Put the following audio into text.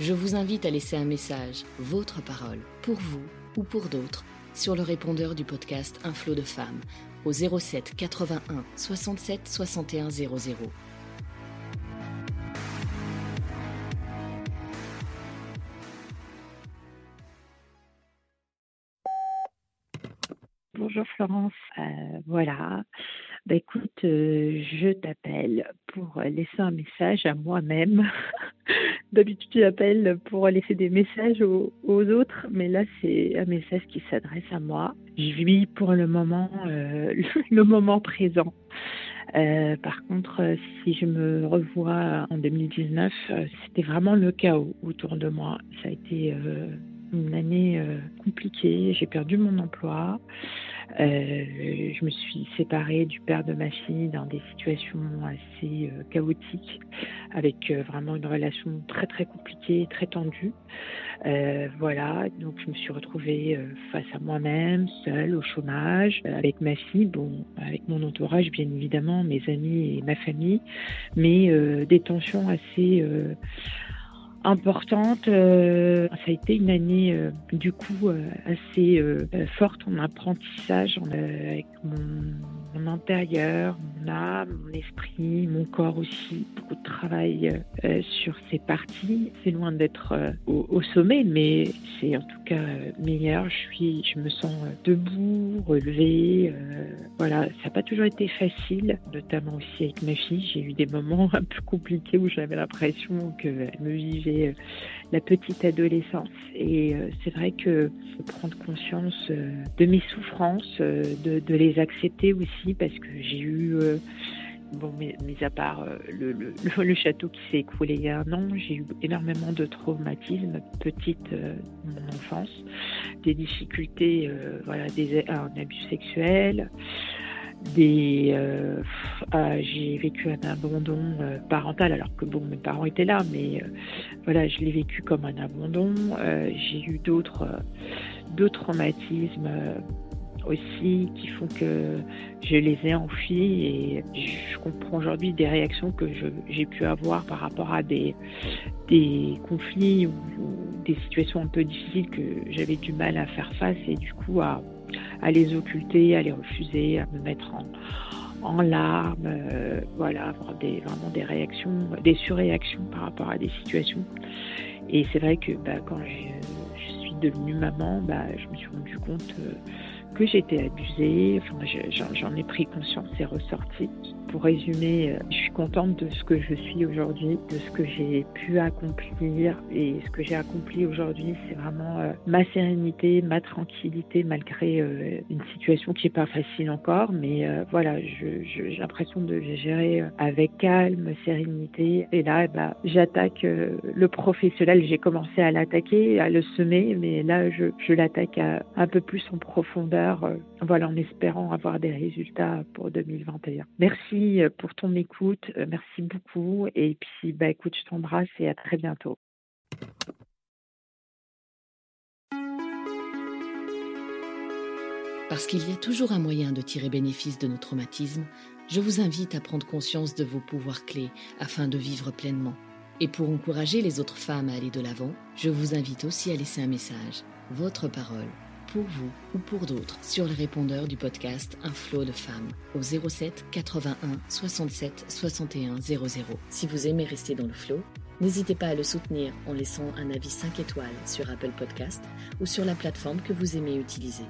Je vous invite à laisser un message, votre parole, pour vous ou pour d'autres, sur le répondeur du podcast Un flot de femmes au 07 81 67 61 00. Bonjour Florence, Euh, voilà. Bah, écoute, euh, je t'appelle pour laisser un message à moi-même. D'habitude, tu appelles pour laisser des messages aux, autres, mais là, c'est un message qui s'adresse à moi. Je vis pour le moment euh, le moment présent. Par contre, si je me revois en 2019, euh, c'était vraiment le chaos autour de moi. Ça a été une année euh, compliquée. J'ai perdu mon emploi. Euh, je me suis séparée du père de ma fille dans des situations assez euh, chaotiques, avec euh, vraiment une relation très très compliquée, très tendue. Euh, voilà, donc je me suis retrouvée euh, face à moi-même, seule, au chômage, avec ma fille, bon, avec mon entourage bien évidemment, mes amis et ma famille, mais des tensions assez importante. Euh, ça a été une année euh, du coup euh, assez euh, forte en apprentissage euh, avec mon, mon intérieur, mon âme, mon esprit, mon corps aussi. Beaucoup de travail euh, sur ces parties. C'est loin d'être euh, au, sommet, mais c'est en tout cas euh, meilleur. Je suis, je me sens debout, relevée. voilà, ça n'a pas toujours été facile, notamment aussi avec ma fille. J'ai eu des moments un peu compliqués où j'avais l'impression qu'elle me vivait la petite adolescence. Et c'est vrai que prendre conscience de mes souffrances, de, les accepter aussi, parce que j'ai eu, bon, mis, mis à part euh, le, château qui s'est écroulé il y a un an, j'ai eu énormément de traumatismes petite euh, mon enfance, des difficultés, euh, voilà, des, un abus sexuel des euh, ah, j'ai vécu un abandon parental alors que bon mes parents étaient là mais voilà je l'ai vécu comme un abandon. J'ai eu d'autres d'autres traumatismes aussi qui font que je les ai enfuis et je comprends aujourd'hui des réactions que j'ai pu avoir par rapport à des conflits ou, des situations un peu difficiles que j'avais du mal à faire face et du coup à les occulter, à les refuser, à me mettre en, larmes, euh, voilà, avoir vraiment des réactions, des surréactions par rapport à des situations. Et c'est vrai que bah, quand je, je suis devenue maman, bah, je me suis rendu compte euh, que j'étais abusée. Enfin, je- j'en ai pris conscience, c'est ressorti. Pour résumer, euh, je suis contente de ce que je suis aujourd'hui, de ce que j'ai pu accomplir. Et ce que j'ai accompli aujourd'hui, c'est vraiment euh, ma sérénité, ma tranquillité, malgré euh, une situation qui n'est pas facile encore. Mais voilà, j'ai l'impression de gérer avec calme, sérénité. Et là, eh ben, j'attaque le professionnel. J'ai commencé à l'attaquer, à le semer, mais là, je, l'attaque un peu plus en profondeur, euh, voilà, en espérant avoir des résultats pour 2021. Merci euh, pour ton écoute, euh, merci beaucoup. Et puis, bah, écoute, je t'embrasse et à très bientôt. Parce qu'il y a toujours un moyen de tirer bénéfice de nos traumatismes, je vous invite à prendre conscience de vos pouvoirs clés afin de vivre pleinement. Et pour encourager les autres femmes à aller de l'avant, je vous invite aussi à laisser un message, votre parole, pour vous ou pour d'autres, sur le répondeur du podcast Un flot de femmes au 07 81 67 61 00. Si vous aimez rester dans le flot, n'hésitez pas à le soutenir en laissant un avis 5 étoiles sur Apple Podcast ou sur la plateforme que vous aimez utiliser.